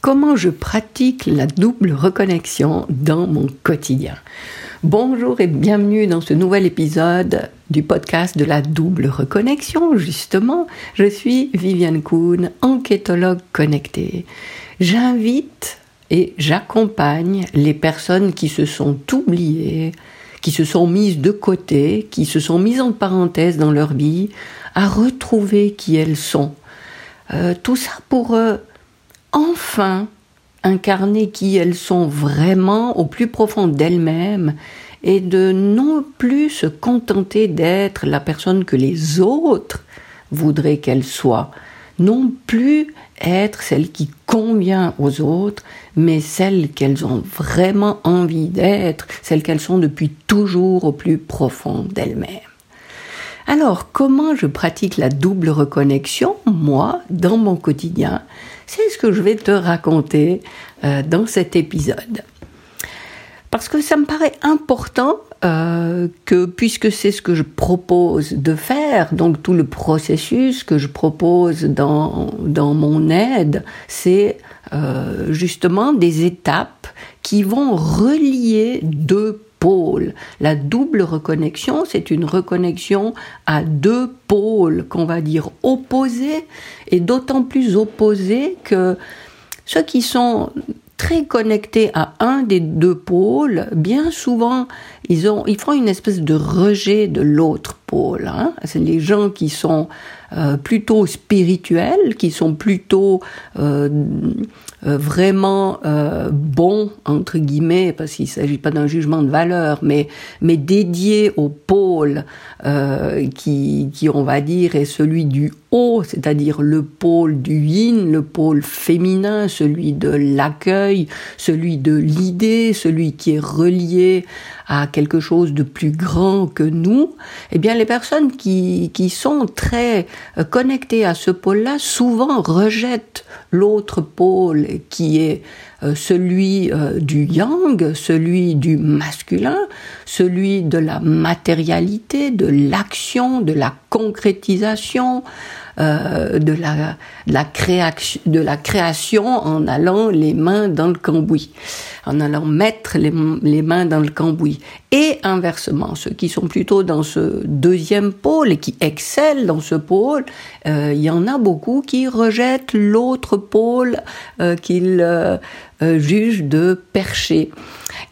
comment je pratique la double reconnexion dans mon quotidien. Bonjour et bienvenue dans ce nouvel épisode du podcast de la double reconnexion. Justement, je suis Viviane Kuhn, enquêtologue connectée. J'invite et j'accompagne les personnes qui se sont oubliées, qui se sont mises de côté, qui se sont mises en parenthèse dans leur vie, à retrouver qui elles sont. Euh, tout ça pour euh, enfin incarner qui elles sont vraiment au plus profond d'elles-mêmes et de non plus se contenter d'être la personne que les autres voudraient qu'elles soient, non plus être celle qui convient aux autres, mais celle qu'elles ont vraiment envie d'être, celle qu'elles sont depuis toujours au plus profond d'elles-mêmes. Alors, comment je pratique la double reconnexion, moi, dans mon quotidien? C'est ce que je vais te raconter euh, dans cet épisode. Parce que ça me paraît important euh, que, puisque c'est ce que je propose de faire, donc tout le processus que je propose dans, mon aide, c'est euh, justement des étapes qui vont relier deux La double reconnexion, c'est une reconnexion à deux pôles qu'on va dire opposés, et d'autant plus opposés que ceux qui sont très connectés à un des deux pôles, bien souvent, ils, ont, ils font une espèce de rejet de l'autre Hein. C'est les gens qui sont euh, plutôt spirituels, qui sont plutôt euh, euh, vraiment euh, bon entre guillemets parce qu'il s'agit pas d'un jugement de valeur mais mais dédié au pôle qui qui on va dire est celui du haut c'est-à-dire le pôle du yin le pôle féminin celui de l'accueil celui de l'idée celui qui est relié à quelque chose de plus grand que nous, eh bien les personnes qui, qui sont très euh, connectées à ce pôle-là souvent rejettent l'autre pôle qui est celui euh, du yang, celui du masculin, celui de la matérialité, de l'action, de la concrétisation, euh, de, la, la création, de la création en allant les mains dans le cambouis, en allant mettre les, les mains dans le cambouis. Et inversement, ceux qui sont plutôt dans ce deuxième pôle et qui excellent dans ce pôle, euh, il y en a beaucoup qui rejettent l'autre pôle euh, qu'ils euh, jugent de perché.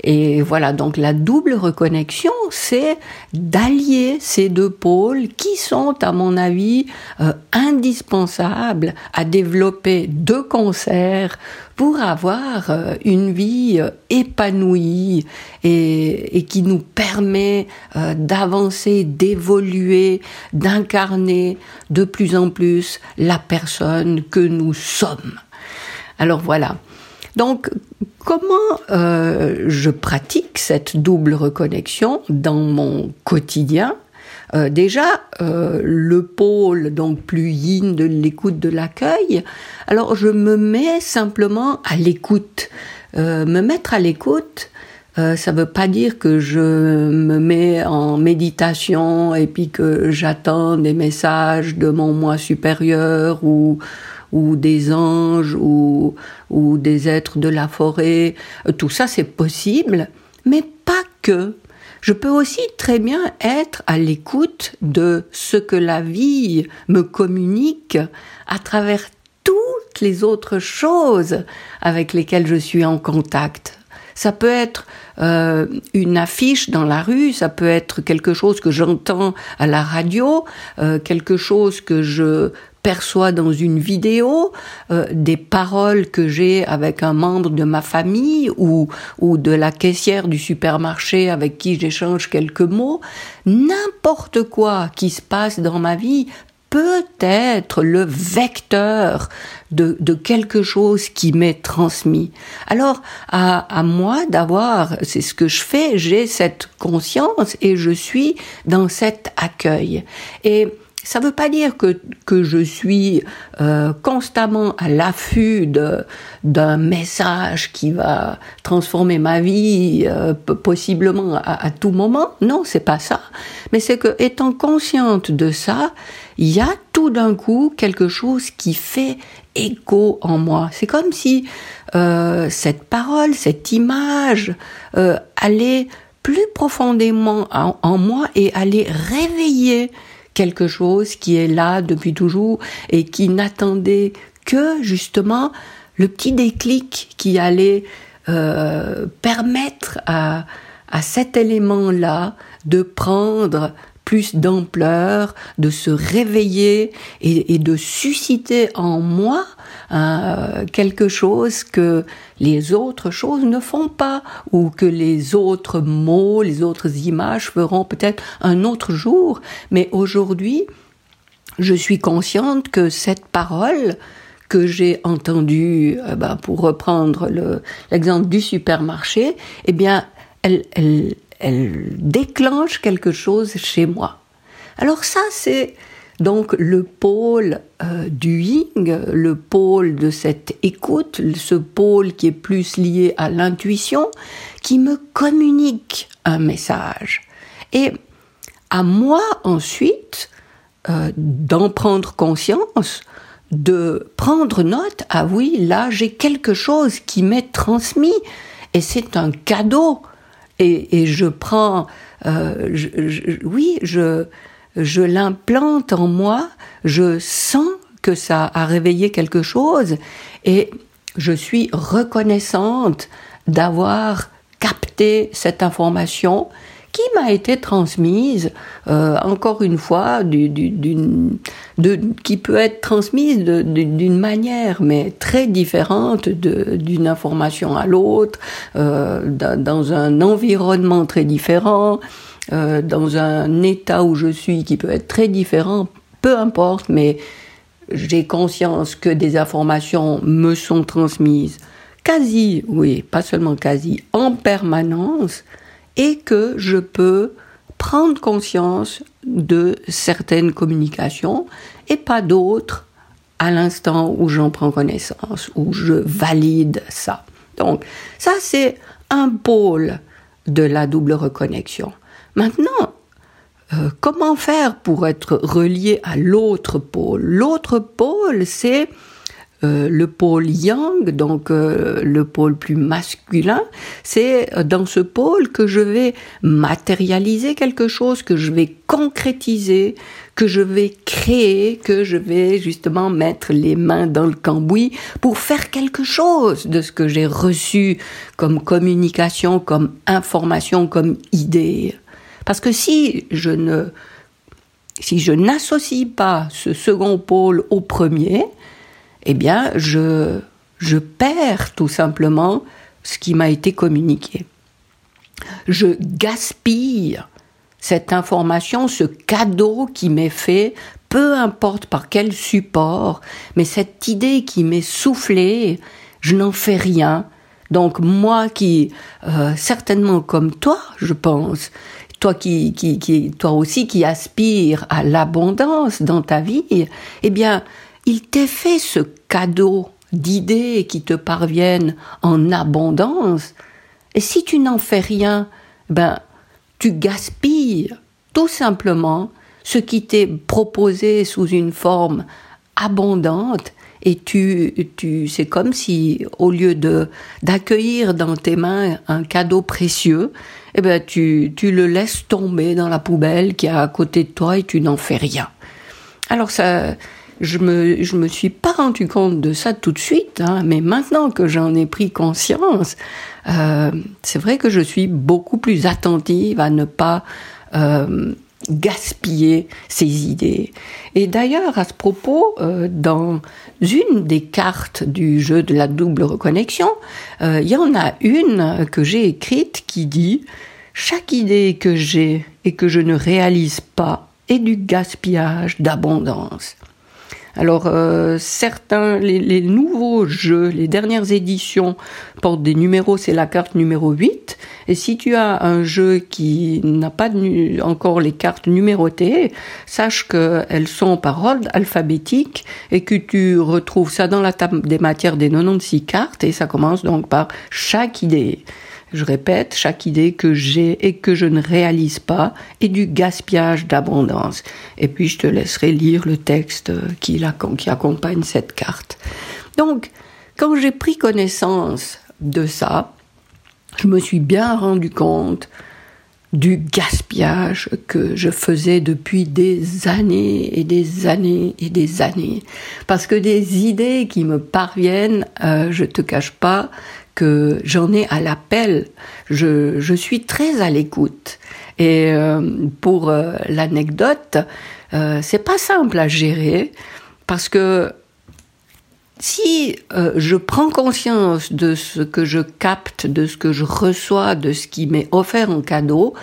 Et voilà, donc la double reconnexion, c'est d'allier ces deux pôles qui sont, à mon avis, euh, indispensables à développer de concert pour avoir euh, une vie euh, épanouie et, et, qui nous permet d'avancer, d'évoluer, d'incarner de plus en plus la personne que nous sommes. Alors voilà. Donc, comment euh, je pratique cette double reconnexion dans mon quotidien? Euh, Déjà, euh, le pôle donc plus yin de l'écoute de l'accueil. Alors, je me mets simplement à l'écoute. me mettre à l'écoute, ça ne veut pas dire que je me mets en méditation et puis que j'attends des messages de mon moi supérieur ou ou des anges ou, ou des êtres de la forêt. Tout ça, c'est possible, mais pas que. Je peux aussi très bien être à l'écoute de ce que la vie me communique à travers toutes les autres choses avec lesquelles je suis en contact. Ça peut être euh, une affiche dans la rue, ça peut être quelque chose que j'entends à la radio, euh, quelque chose que je perçois dans une vidéo, euh, des paroles que j'ai avec un membre de ma famille ou, ou de la caissière du supermarché avec qui j'échange quelques mots, n'importe quoi qui se passe dans ma vie peut être le vecteur de, de quelque chose qui m'est transmis. Alors, à, à moi d'avoir, c'est ce que je fais, j'ai cette conscience et je suis dans cet accueil. Et ça ne veut pas dire que, que je suis euh, constamment à l'affût d'un message qui va transformer ma vie euh, possiblement à, tout moment. Non, c'est pas ça. Mais c'est que étant consciente de ça, il y a tout d'un coup quelque chose qui fait écho en moi. C'est comme si euh, cette parole, cette image euh, allait plus profondément en, moi et allait réveiller quelque chose qui est là depuis toujours et qui n'attendait que justement le petit déclic qui allait euh, permettre à, à cet élément-là de prendre plus d'ampleur, de se réveiller et, de susciter en moi euh, quelque chose que les autres choses ne font pas ou que les autres mots, les autres images feront peut-être un autre jour. Mais aujourd'hui, je suis consciente que cette parole que j'ai entendue, bah, pour reprendre l'exemple du supermarché, eh bien, elle, elle, elle déclenche quelque chose chez moi. Alors ça, c'est donc le pôle euh, du ying, le pôle de cette écoute, ce pôle qui est plus lié à l'intuition, qui me communique un message. Et à moi ensuite euh, d'en prendre conscience, de prendre note, ah oui, là j'ai quelque chose qui m'est transmis, et c'est un cadeau et, je prends, euh, oui, je, je l'implante en moi, je sens que ça a réveillé quelque chose et je suis reconnaissante d'avoir capté cette information qui m'a été transmise, euh, encore une fois, du, qui peut être transmise d'une manière, mais très différente d'une information à l'autre, euh, dans un environnement très différent, euh, dans un état où je suis qui peut être très différent, peu importe, mais j'ai conscience que des informations me sont transmises quasi, oui, pas seulement quasi, en permanence, et que je peux prendre conscience de certaines communications et pas d'autres à l'instant où j'en prends connaissance, où je valide ça. Donc ça, c'est un pôle de la double reconnexion. Maintenant, euh, comment faire pour être relié à l'autre pôle? L'autre pôle, c'est euh, le pôle yang, donc euh, le pôle plus masculin, c'est dans ce pôle que je vais matérialiser quelque chose, que je vais concrétiser, que je vais créer, que je vais justement mettre les mains dans le cambouis pour faire quelque chose de ce que j'ai reçu comme communication, comme information, comme idée. Parce que si je ne si je n'associe pas ce second pôle au premier, eh bien, je, je perds tout simplement ce qui m'a été communiqué. Je gaspille cette information, ce cadeau qui m'est fait, peu importe par quel support, mais cette idée qui m'est soufflée, je n'en fais rien. Donc moi qui, euh, certainement comme toi, je pense, toi qui, qui, qui, toi aussi qui aspires à l'abondance dans ta vie, eh bien, il t'est fait ce cadeau d'idées qui te parviennent en abondance, et si tu n'en fais rien, ben, tu gaspilles tout simplement ce qui t'est proposé sous une forme abondante et tu, tu, c'est comme si au lieu de d'accueillir dans tes mains un cadeau précieux, eh ben tu, tu le laisses tomber dans la poubelle qui est à côté de toi et tu n'en fais rien. Alors ça, je me, je me suis pas rendu compte de ça tout de suite, hein, mais maintenant que j'en ai pris conscience, euh, c'est vrai que je suis beaucoup plus attentive à ne pas euh, gaspiller ces idées. Et d'ailleurs, à ce propos, euh, dans une des cartes du jeu de la double reconnexion, euh, il y en a une que j'ai écrite qui dit chaque idée que j'ai et que je ne réalise pas est du gaspillage d'abondance. Alors euh, certains, les, nouveaux jeux, les dernières éditions portent des numéros, c'est la carte numéro 8. Et si tu as un jeu qui n'a pas encore les cartes numérotées, sache qu'elles sont par ordre alphabétique et que tu retrouves ça dans la table des matières des 96 cartes et ça commence donc par chaque idée. Je répète, chaque idée que j'ai et que je ne réalise pas est du gaspillage d'abondance. Et puis je te laisserai lire le texte qui, qui accompagne cette carte. Donc, quand j'ai pris connaissance de ça, je me suis bien rendu compte du gaspillage que je faisais depuis des années et des années et des années. Parce que des idées qui me parviennent, euh, je te cache pas que j'en ai à l'appel. Je, je suis très à l'écoute. Et euh, pour euh, l'anecdote, euh, c'est pas simple à gérer parce que si je prends conscience de ce que je capte, de ce que je reçois, de ce qui m'est offert en cadeau,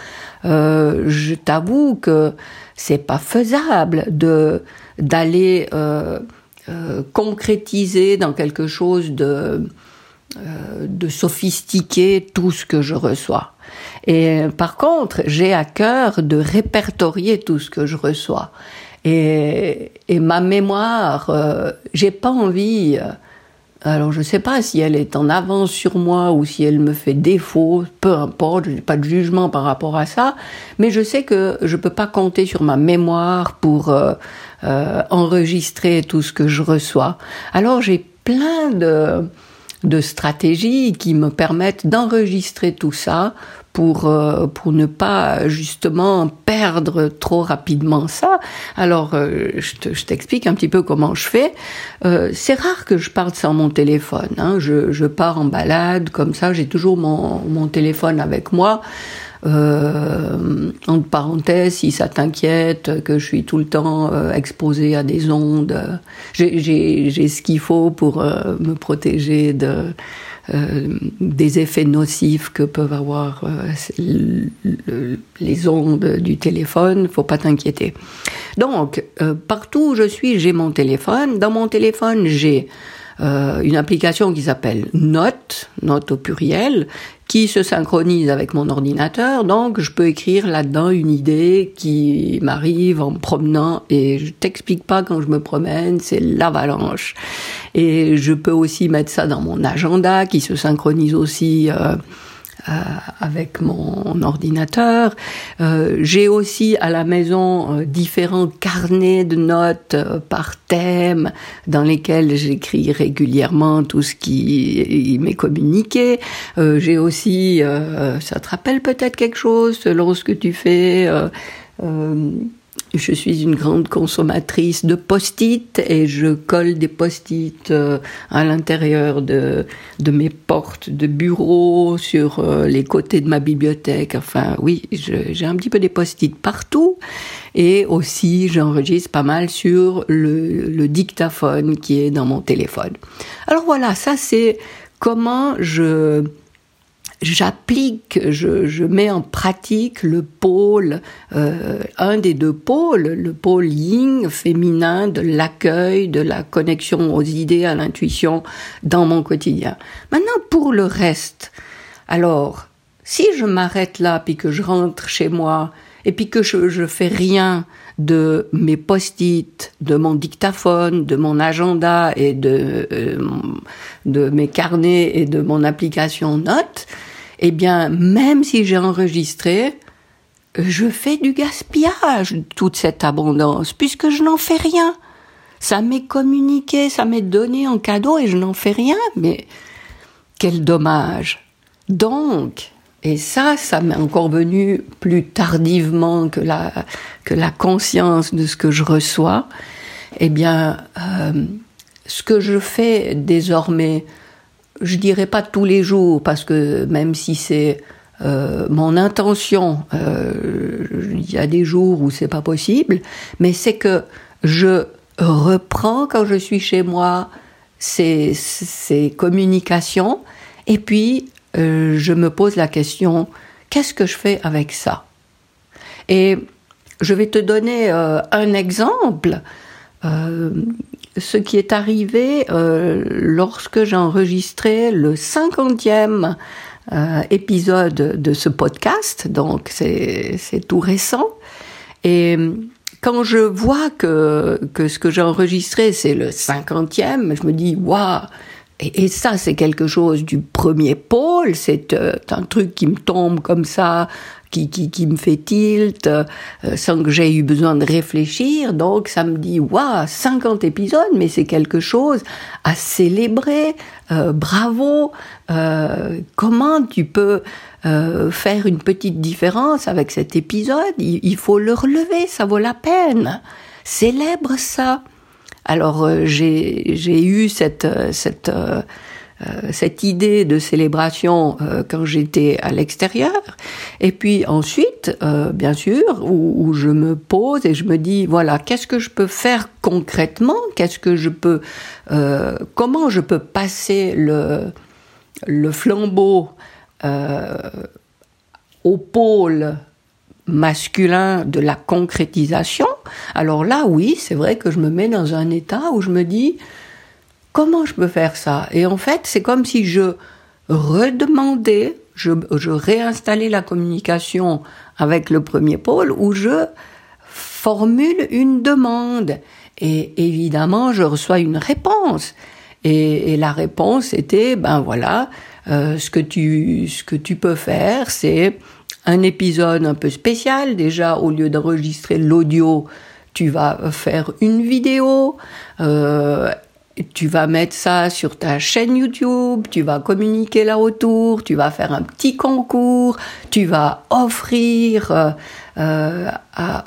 je t'avoue que c'est pas faisable de d'aller concrétiser dans quelque chose de de sophistiquer tout ce que je reçois. Et par contre, j'ai à cœur de répertorier tout ce que je reçois. Et, et ma mémoire, euh, j'ai pas envie. Euh, alors je sais pas si elle est en avance sur moi ou si elle me fait défaut, peu importe, je n'ai pas de jugement par rapport à ça, mais je sais que je peux pas compter sur ma mémoire pour euh, euh enregistrer tout ce que je reçois. Alors j'ai plein de de stratégies qui me permettent d'enregistrer tout ça pour euh, pour ne pas justement perdre trop rapidement ça. Alors euh, je t'explique un petit peu comment je fais. Euh, c'est rare que je parte sans mon téléphone. Hein. Je, je pars en balade comme ça. J'ai toujours mon, mon téléphone avec moi. Euh, entre si ça t'inquiète, que je suis tout le temps euh, exposé à des ondes, j'ai ce qu'il faut pour euh, me protéger euh, des effets nocifs que peuvent avoir euh, les ondes du téléphone, faut pas t'inquiéter. Donc, euh, partout où je suis, j'ai mon téléphone. Dans mon téléphone, j'ai une application qui s'appelle Note, Note au pluriel, qui se synchronise avec mon ordinateur. Donc, je peux écrire là-dedans une idée qui m'arrive en promenant et je t'explique pas quand je me promène, c'est l'avalanche. Et je peux aussi mettre ça dans mon agenda qui se synchronise aussi euh, avec mon ordinateur. Euh, j'ai aussi à la maison euh, différents carnets de notes euh, par thème dans lesquels j'écris régulièrement tout ce qui m'est communiqué. J'ai aussi, ça te rappelle peut-être quelque chose selon ce que tu fais je suis une grande consommatrice de post-it et je colle des post-it euh, à l'intérieur de, mes portes de bureau, sur euh, les côtés de ma bibliothèque. Enfin, oui, j'ai un petit peu des post-it partout. Et aussi, j'enregistre pas mal sur le dictaphone qui est dans mon téléphone. Alors voilà, ça c'est comment je j'applique, je, je, mets en pratique le pôle, euh, un des deux pôles, le pôle yin féminin de l'accueil, de la connexion aux idées, à l'intuition dans mon quotidien. Maintenant, pour le reste, alors, si je m'arrête là, puis que je rentre chez moi, et puis que je, je fais rien de mes post-it, de mon dictaphone, de mon agenda et de, euh, de mes carnets et de mon application Notes, eh bien, même si j'ai enregistré, je fais du gaspillage toute cette abondance, puisque je n'en fais rien. Ça m'est communiqué, ça m'est donné en cadeau et je n'en fais rien, mais quel dommage. Donc, et ça, ça m'est encore venu plus tardivement que la, conscience de ce que je reçois, eh bien, euh, ce que je fais désormais, je dirais pas tous les jours, parce que même si c'est euh, mon intention, euh, il y a des jours où c'est pas possible, mais c'est que je reprends quand je suis chez moi ces, ces communications, et puis euh, je me pose la question, qu'est-ce que je fais avec ça? Et je vais te donner euh, un exemple. Ce qui est arrivé euh, lorsque j'ai enregistré le cinquantième euh, épisode de ce podcast, donc c'est tout récent. Et quand je vois que, que ce que j'ai enregistré, c'est le cinquantième, je me dis, waouh, et, ça, c'est quelque chose du premier pôle, c'est euh, un truc qui me tombe comme ça, qui, qui, me fait tilt, euh, sans que j'aie eu besoin de réfléchir. Donc ça me dit, waouh, 50 épisodes, mais c'est quelque chose à célébrer. Euh, bravo. comment tu peux faire une petite différence avec cet épisode? Il, il faut le relever, ça vaut la peine. Célèbre ça. Alors euh, j'ai eu cette euh, euh, cette idée de célébration quand j'étais à l'extérieur. Et puis ensuite, bien sûr, où, je me pose et je me dis, voilà, qu'est-ce que je peux faire concrètement? Qu'est-ce que je peux, comment je peux passer le le flambeau au pôle masculin de la concrétisation, alors là, oui, c'est vrai que je me mets dans un état où je me dis, comment je peux faire ça? Et en fait, c'est comme si je redemandais, je, je réinstallais la communication avec le premier pôle, où je formule une demande. Et évidemment, je reçois une réponse. Et, la réponse était, ben voilà, euh, ce que tu ce que tu peux faire, c'est un épisode un peu spécial. Déjà, au lieu d'enregistrer l'audio, tu vas faire une vidéo. Euh, tu vas mettre ça sur ta chaîne YouTube, tu vas communiquer là autour, tu vas faire un petit concours, tu vas offrir euh, euh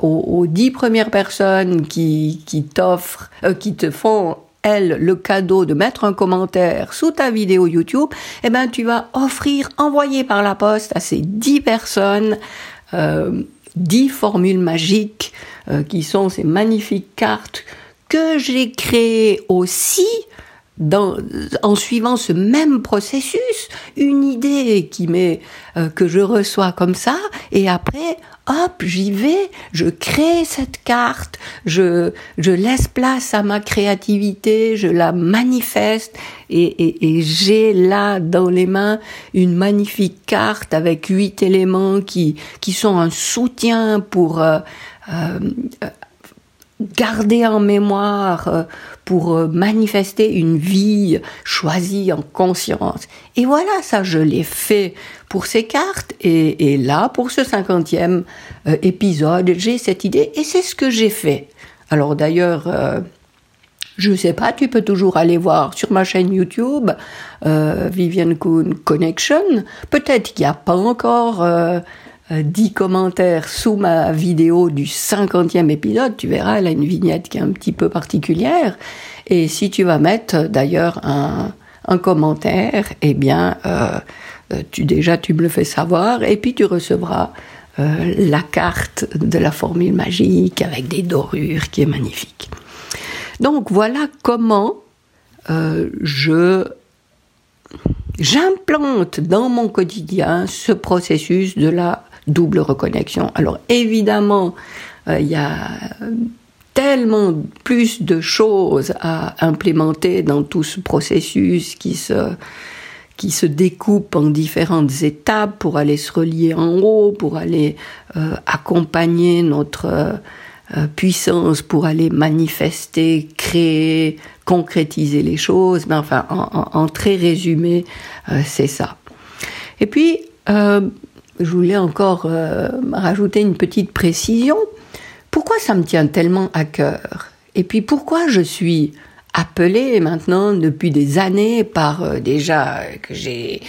aux, dix premières personnes qui, t'offrent, qui te font elle, le cadeau de mettre un commentaire sous ta vidéo YouTube, eh ben, tu vas offrir, envoyer par la poste à ces dix personnes, euh, dix formules magiques, euh, qui sont ces magnifiques cartes que j'ai créées aussi en suivant ce même processus, une idée qui m'est, euh, que je reçois comme ça, et après, hop, j'y vais, je crée cette carte, je, je laisse place à ma créativité, je la manifeste et, et, et j'ai là dans les mains une magnifique carte avec huit éléments qui, qui sont un soutien pour euh, euh, garder en mémoire, euh, pour euh, manifester une vie choisie en conscience. Et voilà, ça, je l'ai fait pour ces cartes. Et, là, pour ce cinquantième euh, épisode, j'ai cette idée et c'est ce que j'ai fait. Alors d'ailleurs, je sais pas, tu peux toujours aller voir sur ma chaîne YouTube, Vivian Kuhn Connection. Peut-être qu'il n'y a pas encore 10 euh, commentaires sous ma vidéo du 50e épisode, tu verras, elle a une vignette qui est un petit peu particulière. Et si tu vas mettre d'ailleurs un, un commentaire, eh bien, euh, euh, tu déjà tu me le fais savoir, et puis tu recevras euh, la carte de la formule magique avec des dorures qui est magnifique. Donc voilà comment euh, je j'implante dans mon quotidien ce processus de la double reconnexion. Alors évidemment, euh, il y a tellement plus de choses à implémenter dans tout ce processus qui se qui se découpe en différentes étapes pour aller se relier en haut, pour aller euh, accompagner notre euh, puissance, pour aller manifester, créer, concrétiser les choses. Mais enfin, en, en très résumé, c'est ça. Et puis, je voulais encore euh, rajouter une petite précision. Pourquoi ça me tient tellement à cœur? Et puis pourquoi je suis appelée maintenant depuis des années par euh, déjà que j'ai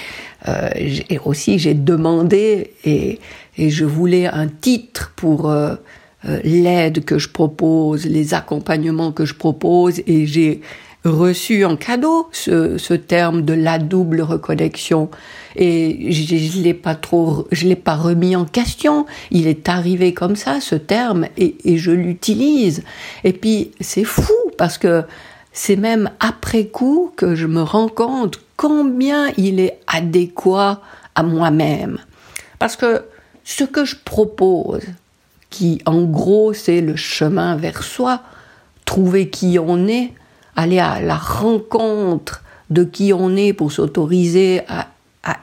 euh, aussi j'ai demandé et, et, je voulais un titre pour l'aide que je propose, les accompagnements que je propose et j'ai reçu en cadeau ce, ce, terme de la double reconnexion et je, je l'ai pas trop, je l'ai pas remis en question. Il est arrivé comme ça ce terme et, et je l'utilise. Et puis c'est fou parce que c'est même après coup que je me rends compte combien il est adéquat à moi-même. Parce que ce que je propose, qui en gros c'est le chemin vers soi, trouver qui on est, aller à la rencontre de qui on est pour s'autoriser à,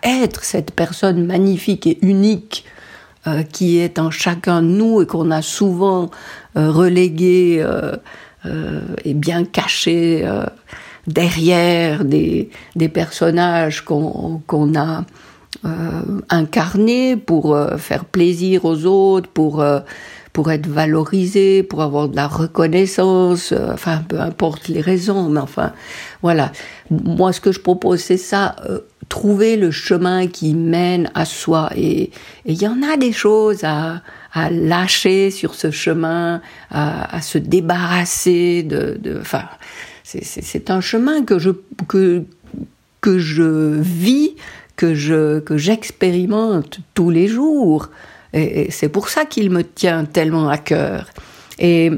être cette personne magnifique et unique euh, qui est en chacun de nous et qu'on a souvent euh, relégué euh, et bien caché derrière des, personnages qu'on a incarnés pour faire plaisir aux autres, pour pour être valorisé, pour avoir de la reconnaissance, euh, enfin peu importe les raisons, mais enfin voilà. Moi, ce que je propose, c'est ça trouver le chemin qui mène à soi. Et il y en a des choses à, lâcher sur ce chemin, à, se débarrasser de enfin, c'est un chemin que je que que je vis, que je que j'expérimente tous les jours. C'est pour ça qu'il me tient tellement à cœur. Et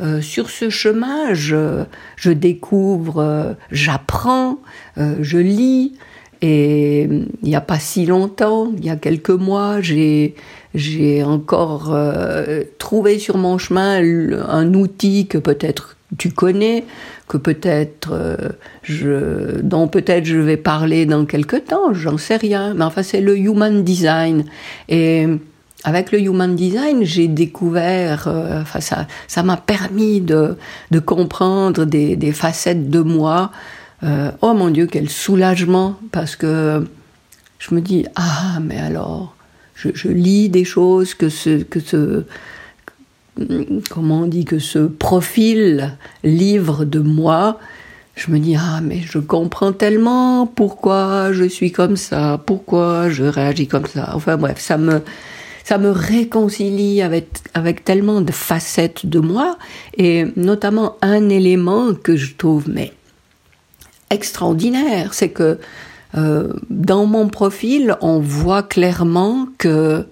euh, sur ce chemin, je, je découvre, euh, j'apprends, euh, je lis, et il n'y a pas si longtemps, il y a quelques mois, j'ai encore trouvé sur mon chemin un outil que peut-être tu connais, que peut-être je dont peut-être je vais parler dans quelques temps, j'en sais rien. Mais enfin, c'est le human design et avec le human design, j'ai découvert, euh, ça, ça m'a permis de, comprendre des, facettes de moi euh, oh mon Dieu, quel soulagement, parce que je me dis, ah, mais alors, je, lis des choses que ce, que ce, comment on dit, que ce profil livre de moi, je me dis, ah, mais je comprends tellement pourquoi je suis comme ça, pourquoi je réagis comme ça. Enfin bref, ça me, ça me réconcilie avec, tellement de facettes de moi, et notamment un élément que je trouve, mais extraordinaire, c'est que euh, dans mon profil, on voit clairement que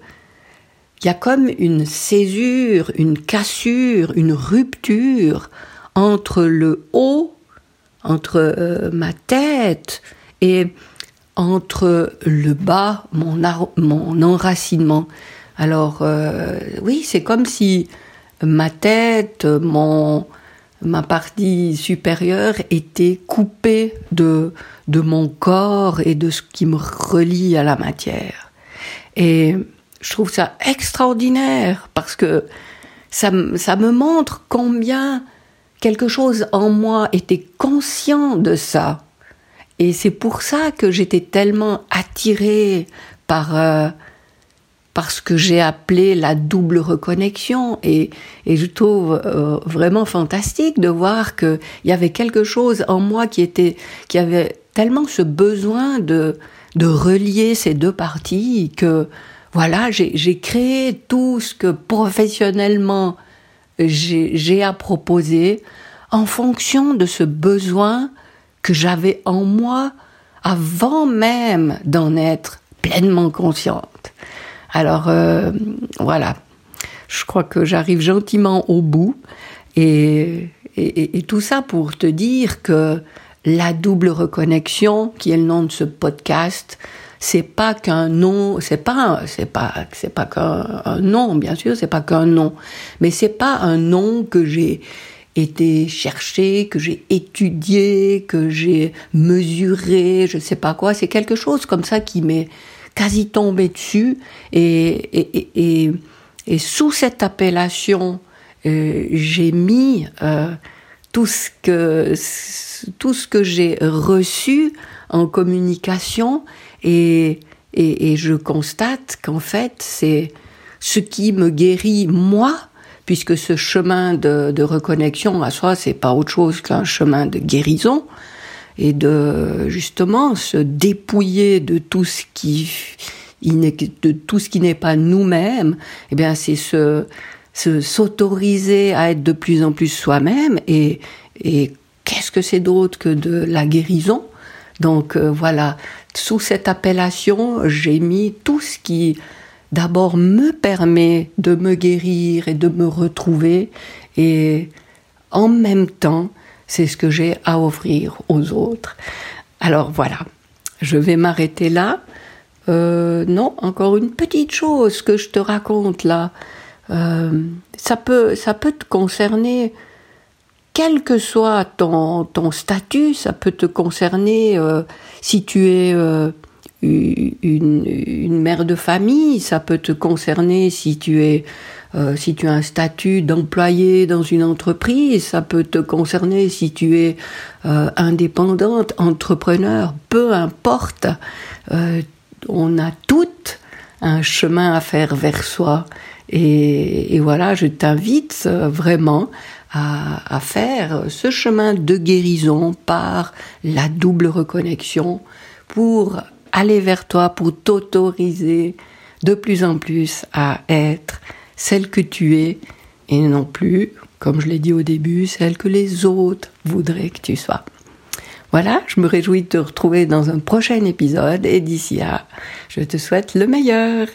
il y a comme une césure, une cassure, une rupture entre le haut, entre euh, ma tête et entre le bas, mon enracinement. Alors euh, oui, c'est comme si ma tête, mon, ma partie supérieure était coupée de, de mon corps et de ce qui me relie à la matière. Et je trouve ça extraordinaire parce que ça, ça me montre combien quelque chose en moi était conscient de ça. Et c'est pour ça que j'étais tellement attirée par, euh, parce que j'ai appelé la double reconnexion et, et je trouve euh, vraiment fantastique de voir qu'il y avait quelque chose en moi qui était qui avait tellement ce besoin de de relier ces deux parties que voilà j'ai créé tout ce que professionnellement j'ai à proposer en fonction de ce besoin que j'avais en moi avant même d'en être pleinement consciente. Alors euh, voilà, je crois que j'arrive gentiment au bout. Et, et, et, tout ça pour te dire que la double reconnexion, qui est le nom de ce podcast, c'est pas qu'un nom, c'est pas, c'est pas, c'est pas qu'un nom, bien sûr, c'est pas qu'un nom, mais c'est pas un nom que j'ai été chercher, que j'ai étudié, que j'ai mesuré, je sais pas quoi. C'est quelque chose comme ça qui m'est quasi tombé dessus et, et, et, et sous cette appellation, euh, j'ai mis euh, tout ce que tout ce que j'ai reçu en communication et, et, et je constate qu'en fait c'est ce qui me guérit moi puisque ce chemin de, de reconnexion à soi c'est pas autre chose qu'un chemin de guérison et de justement se dépouiller de tout ce qui de tout ce qui n'est pas nous-mêmes, eh bien c'est se s'autoriser à être de plus en plus soi-même et, et qu'est-ce que c'est d'autre que de la guérison? Donc euh, voilà, sous cette appellation, j'ai mis tout ce qui d'abord me permet de me guérir et de me retrouver et en même temps c'est ce que j'ai à offrir aux autres. Alors voilà, je vais m'arrêter là. Euh, non, encore une petite chose que je te raconte là. Euh, ça peut, ça peut te concerner, quel que soit ton, ton statut, ça peut te concerner euh, si tu es une, mère de famille, ça peut te concerner si tu es euh, si tu as un statut d'employé dans une entreprise, ça peut te concerner si tu es euh, indépendante, entrepreneur, peu importe. Euh, on a toutes un chemin à faire vers soi. Et, voilà, je t'invite vraiment à, faire ce chemin de guérison par la double reconnexion pour aller vers toi, pour t'autoriser de plus en plus à être celle que tu es et non plus, comme je l'ai dit au début, celle que les autres voudraient que tu sois. Voilà, je me réjouis de te retrouver dans un prochain épisode et d'ici là, je te souhaite le meilleur.